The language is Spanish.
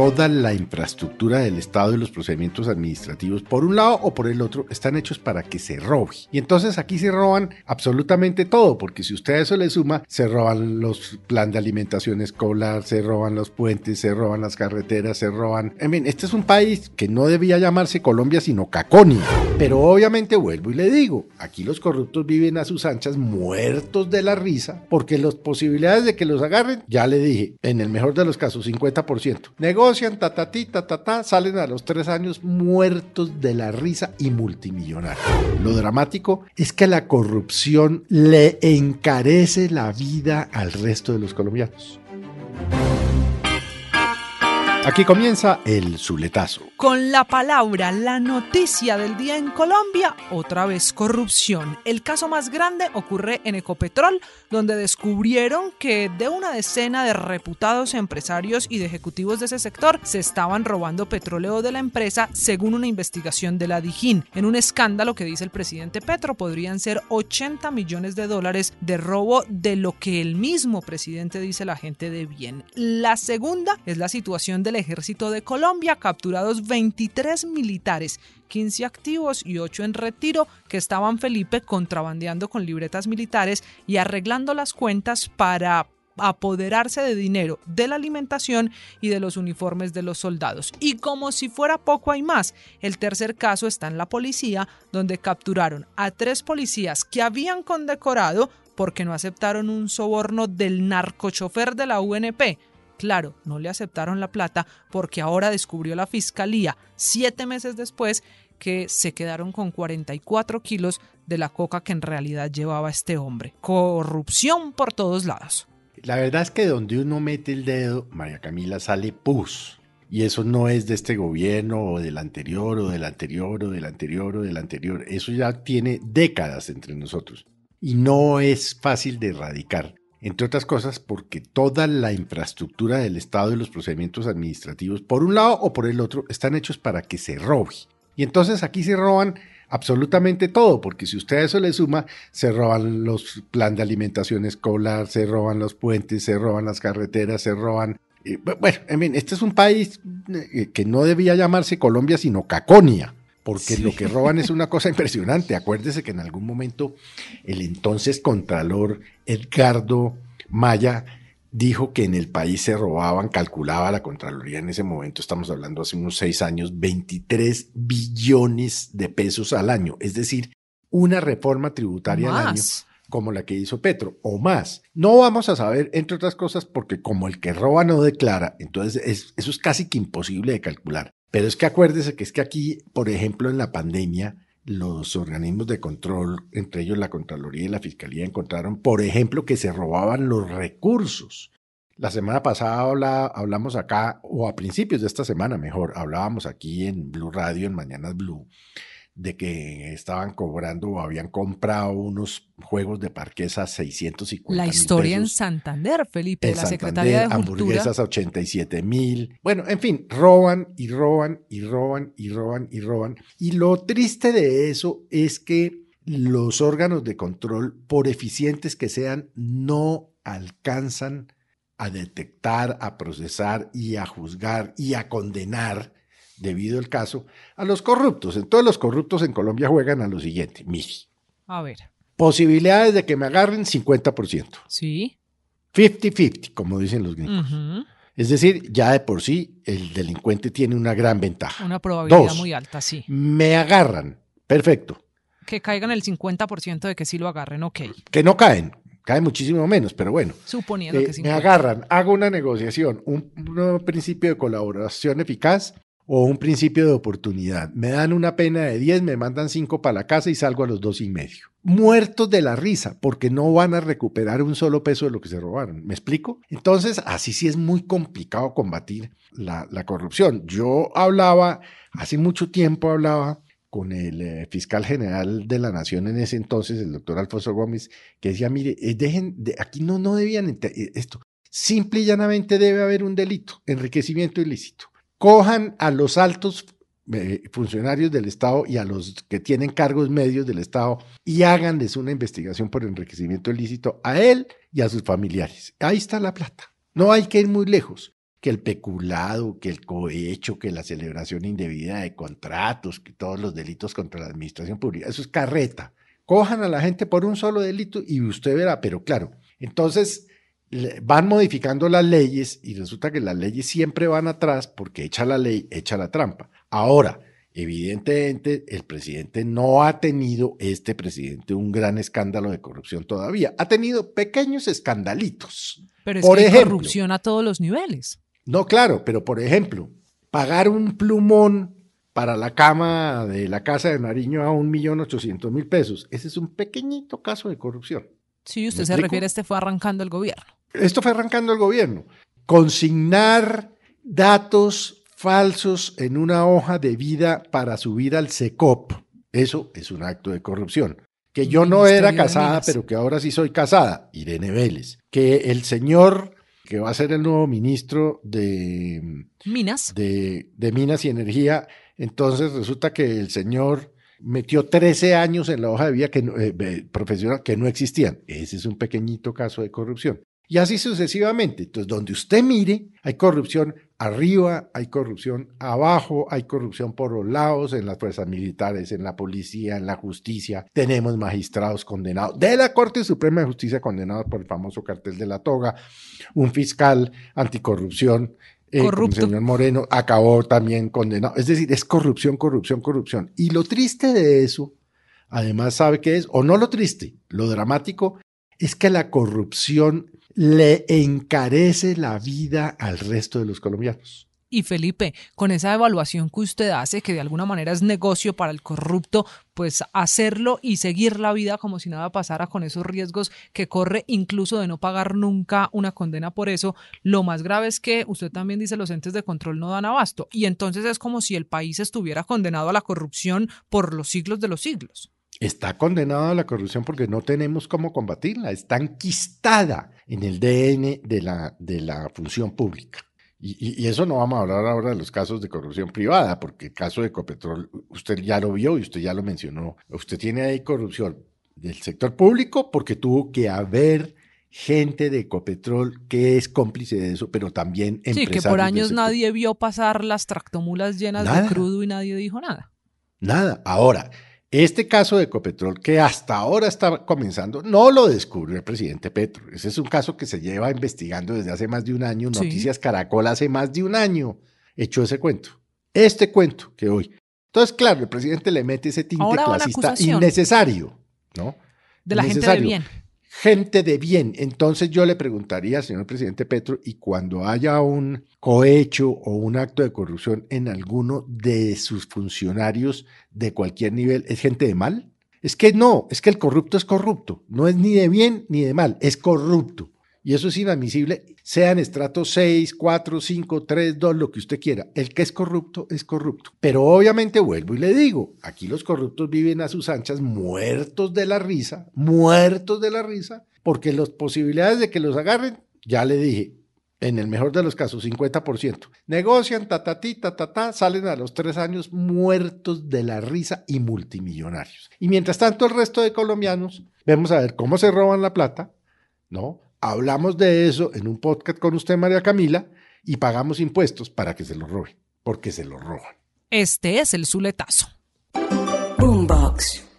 Toda la infraestructura del Estado y los procedimientos administrativos, por un lado o por el otro, están hechos para que se robe. Y entonces aquí se roban absolutamente todo, porque si usted a eso le suma, se roban los planes de alimentación escolar, se roban los puentes, se roban las carreteras, se roban... En fin, este es un país que no debía llamarse Colombia, sino Caconia. Pero obviamente vuelvo y le digo, aquí los corruptos viven a sus anchas muertos de la risa, porque las posibilidades de que los agarren, ya le dije, en el mejor de los casos, 50%. Negocian, salen a los tres años muertos de la risa y multimillonarios. Lo dramático es que la corrupción le encarece la vida al resto de los colombianos. Aquí comienza el Zuletazo. Con la palabra, la noticia del día en Colombia, otra vez corrupción. El caso más grande ocurre en Ecopetrol, donde descubrieron que de una decena de reputados empresarios y de ejecutivos de ese sector se estaban robando petróleo de la empresa según una investigación de la Dijín. En un escándalo que dice el presidente Petro podrían ser 80 millones de dólares de robo de lo que el mismo presidente dice la gente de bien. La segunda es la situación del ejército de Colombia, capturados 23 militares, 15 activos y 8 en retiro, que estaban Felipe contrabandeando con libretas militares y arreglando las cuentas para apoderarse de dinero, de la alimentación y de los uniformes de los soldados. Y como si fuera poco hay más, el tercer caso está en la policía, donde capturaron a tres policías que habían condecorado porque no aceptaron un soborno del narcochofer de la UNP. Claro, no le aceptaron la plata porque ahora descubrió la fiscalía, siete meses después, que se quedaron con 44 kilos de la coca que en realidad llevaba este hombre. Corrupción por todos lados. La verdad es que donde uno mete el dedo, María Camila sale pus. Y eso no es de este gobierno o del anterior o del anterior o del anterior o del anterior. Eso ya tiene décadas entre nosotros. Y no es fácil de erradicar. Entre otras cosas porque toda la infraestructura del Estado y los procedimientos administrativos, por un lado o por el otro, están hechos para que se robe. Y entonces aquí se roban absolutamente todo, porque si usted a eso le suma, se roban los planes de alimentación escolar, se roban los puentes, se roban las carreteras, se roban... eh, bu- bueno, en fin, este es un país eh, que no debía llamarse Colombia, sino Caconia, porque lo que roban es una cosa impresionante. Acuérdese que en algún momento el entonces contralor Edgardo Maya dijo que en el país se robaban, calculaba la Contraloría en ese momento, estamos hablando hace unos seis años, 23 billones de pesos al año, es decir, una reforma tributaria al año como la que hizo Petro, o más. No vamos a saber, entre otras cosas, porque como el que roba no declara, entonces es- eso es casi que imposible de calcular. Pero es que acuérdese que es que aquí, por ejemplo, en la pandemia, los organismos de control, entre ellos la Contraloría y la Fiscalía, encontraron, por ejemplo, que se robaban los recursos. La semana pasada habla- hablamos acá, o a principios de esta semana mejor, hablábamos aquí en Blue Radio, en Mañanas Blue, de que estaban cobrando o habían comprado unos juegos de parquesa a 650 La historia en. Santander, Felipe, En la Santander, Secretaría de Cultura. hamburguesas a 87 mil. Bueno, en fin, roban y roban y roban y roban y roban. Y lo triste de eso es que los órganos de control, por eficientes que sean, no alcanzan a detectar, a procesar y a juzgar y a condenar, debido al caso, a los corruptos. Entonces los corruptos en Colombia juegan a lo siguiente. Mire, A ver, posibilidades de que me agarren 50%. sí. 50-50, como dicen los gringos. Es decir, ya de por sí el delincuente tiene una gran ventaja. Una probabilidad Dos. muy alta, sí. Me agarran, perfecto. Que caigan el 50% de que sí lo agarren, ok. Que no caen, caen muchísimo menos, pero bueno. Suponiendo Eh, que me 50. agarran, hago una negociación, un, un principio de colaboración eficaz, o un principio de oportunidad. Me dan una pena de 10, me mandan 5 para la casa y salgo a los dos y medio. Muertos de la risa, porque no van a recuperar un solo peso de lo que se robaron. ¿Me explico? Entonces, así sí es muy complicado combatir la, corrupción. Yo hablaba, hace mucho tiempo hablaba con el eh, fiscal general de la nación en ese entonces, el doctor Alfonso Gómez, que decía, mire, eh, dejen, de, aquí no, no debían eh, esto, simple y llanamente debe haber un delito, enriquecimiento ilícito. Cojan a los altos funcionarios del Estado y a los que tienen cargos medios del Estado y háganles una investigación por enriquecimiento ilícito a él y a sus familiares. Ahí está la plata. No hay que ir muy lejos que el peculado, que el cohecho, que la celebración indebida de contratos, que todos los delitos contra la administración pública. Eso es carreta. Cojan a la gente por un solo delito y usted verá, pero claro, entonces van modificando las leyes y resulta que las leyes siempre van atrás porque echa la ley, echa la trampa. Ahora, evidentemente, el presidente no ha tenido, este presidente, un gran escándalo de corrupción todavía. Ha tenido pequeños escandalitos. Pero es que hay corrupción a todos los niveles. No, claro, pero por ejemplo, pagar un plumón para la cama de la casa de Nariño a un millón ochocientos mil pesos, ese es un pequeñito caso de corrupción. Sí, usted se refiere a este fue arrancando el gobierno. Esto fue arrancando el gobierno. Consignar datos falsos en una hoja de vida para subir al SECOP, eso es un acto de corrupción. Que yo no era casada, pero que ahora sí soy casada, Irene Vélez. Que el señor que va a ser el nuevo ministro de Minas. De, Minas y Energía. Entonces resulta que el señor metió 13 años en la hoja de vida que eh, profesional que no existían. Ese es un pequeñito caso de corrupción. Y así sucesivamente. Entonces, donde usted mire, hay corrupción arriba, hay corrupción abajo, hay corrupción por los lados, en las fuerzas militares, en la policía, en la justicia. Tenemos magistrados condenados de la Corte Suprema de Justicia condenados por el famoso cartel de la toga, un fiscal anticorrupción. Eh, el señor Moreno acabó también condenado. Es decir, es corrupción, corrupción, corrupción. Y lo triste de eso, además, ¿sabe qué es? O no lo triste, lo dramático es que la corrupción le encarece la vida al resto de los colombianos. Y Felipe, con esa evaluación que usted hace, que de alguna manera es negocio para el corrupto, pues hacerlo y seguir la vida como si nada pasara con esos riesgos que corre incluso de no pagar nunca una condena por eso, lo más grave es que usted también dice los entes de control no dan abasto y entonces es como si el país estuviera condenado a la corrupción por los siglos de los siglos está condenada a la corrupción porque no tenemos cómo combatirla, está enquistada en el DN de la, de la función pública. Y, eso no vamos a hablar ahora de los casos de corrupción privada, porque el caso de Ecopetrol, usted ya lo vio y usted ya lo mencionó. Usted tiene ahí corrupción del sector público porque tuvo que haber gente de Ecopetrol que es cómplice de eso, pero también empresarios. Sí, que por años nadie vio pasar las tractomulas llenas de crudo y nadie dijo nada. Nada. Ahora, este caso de Ecopetrol, que hasta ahora está comenzando, no lo descubrió el presidente Petro. Ese es un caso que se lleva investigando desde hace más de un año. Noticias Caracol hace más de un año echó ese cuento. Este cuento que hoy. Entonces, claro, el presidente le mete ese tinte clasista innecesario, ¿no? De la gente de bien gente de bien. Entonces yo le preguntaría señor presidente Petro, y cuando haya un cohecho o un acto de corrupción en alguno de sus funcionarios de cualquier nivel, ¿es gente de mal? Es que no, es que el corrupto es corrupto, no es ni de bien ni de mal, es corrupto. Y eso es inadmisible, sea en estrato 6, 4, 5, 3, 2, lo que usted quiera. El que es corrupto es corrupto. Pero obviamente vuelvo y le digo, aquí los corruptos viven a sus anchas muertos de la risa, muertos de la risa, porque las posibilidades de que los agarren, ya le dije, en el mejor de los casos, 50%. Negocian, ta, ta, ta, ta, ta, salen a los tres años muertos de la risa y multimillonarios. Y mientras tanto, el resto de colombianos, vemos a ver cómo se roban la plata, ¿no? Hablamos de eso en un podcast con usted, María Camila, y pagamos impuestos para que se lo roben, porque se lo roban. Este es el Zuletazo. Boombox.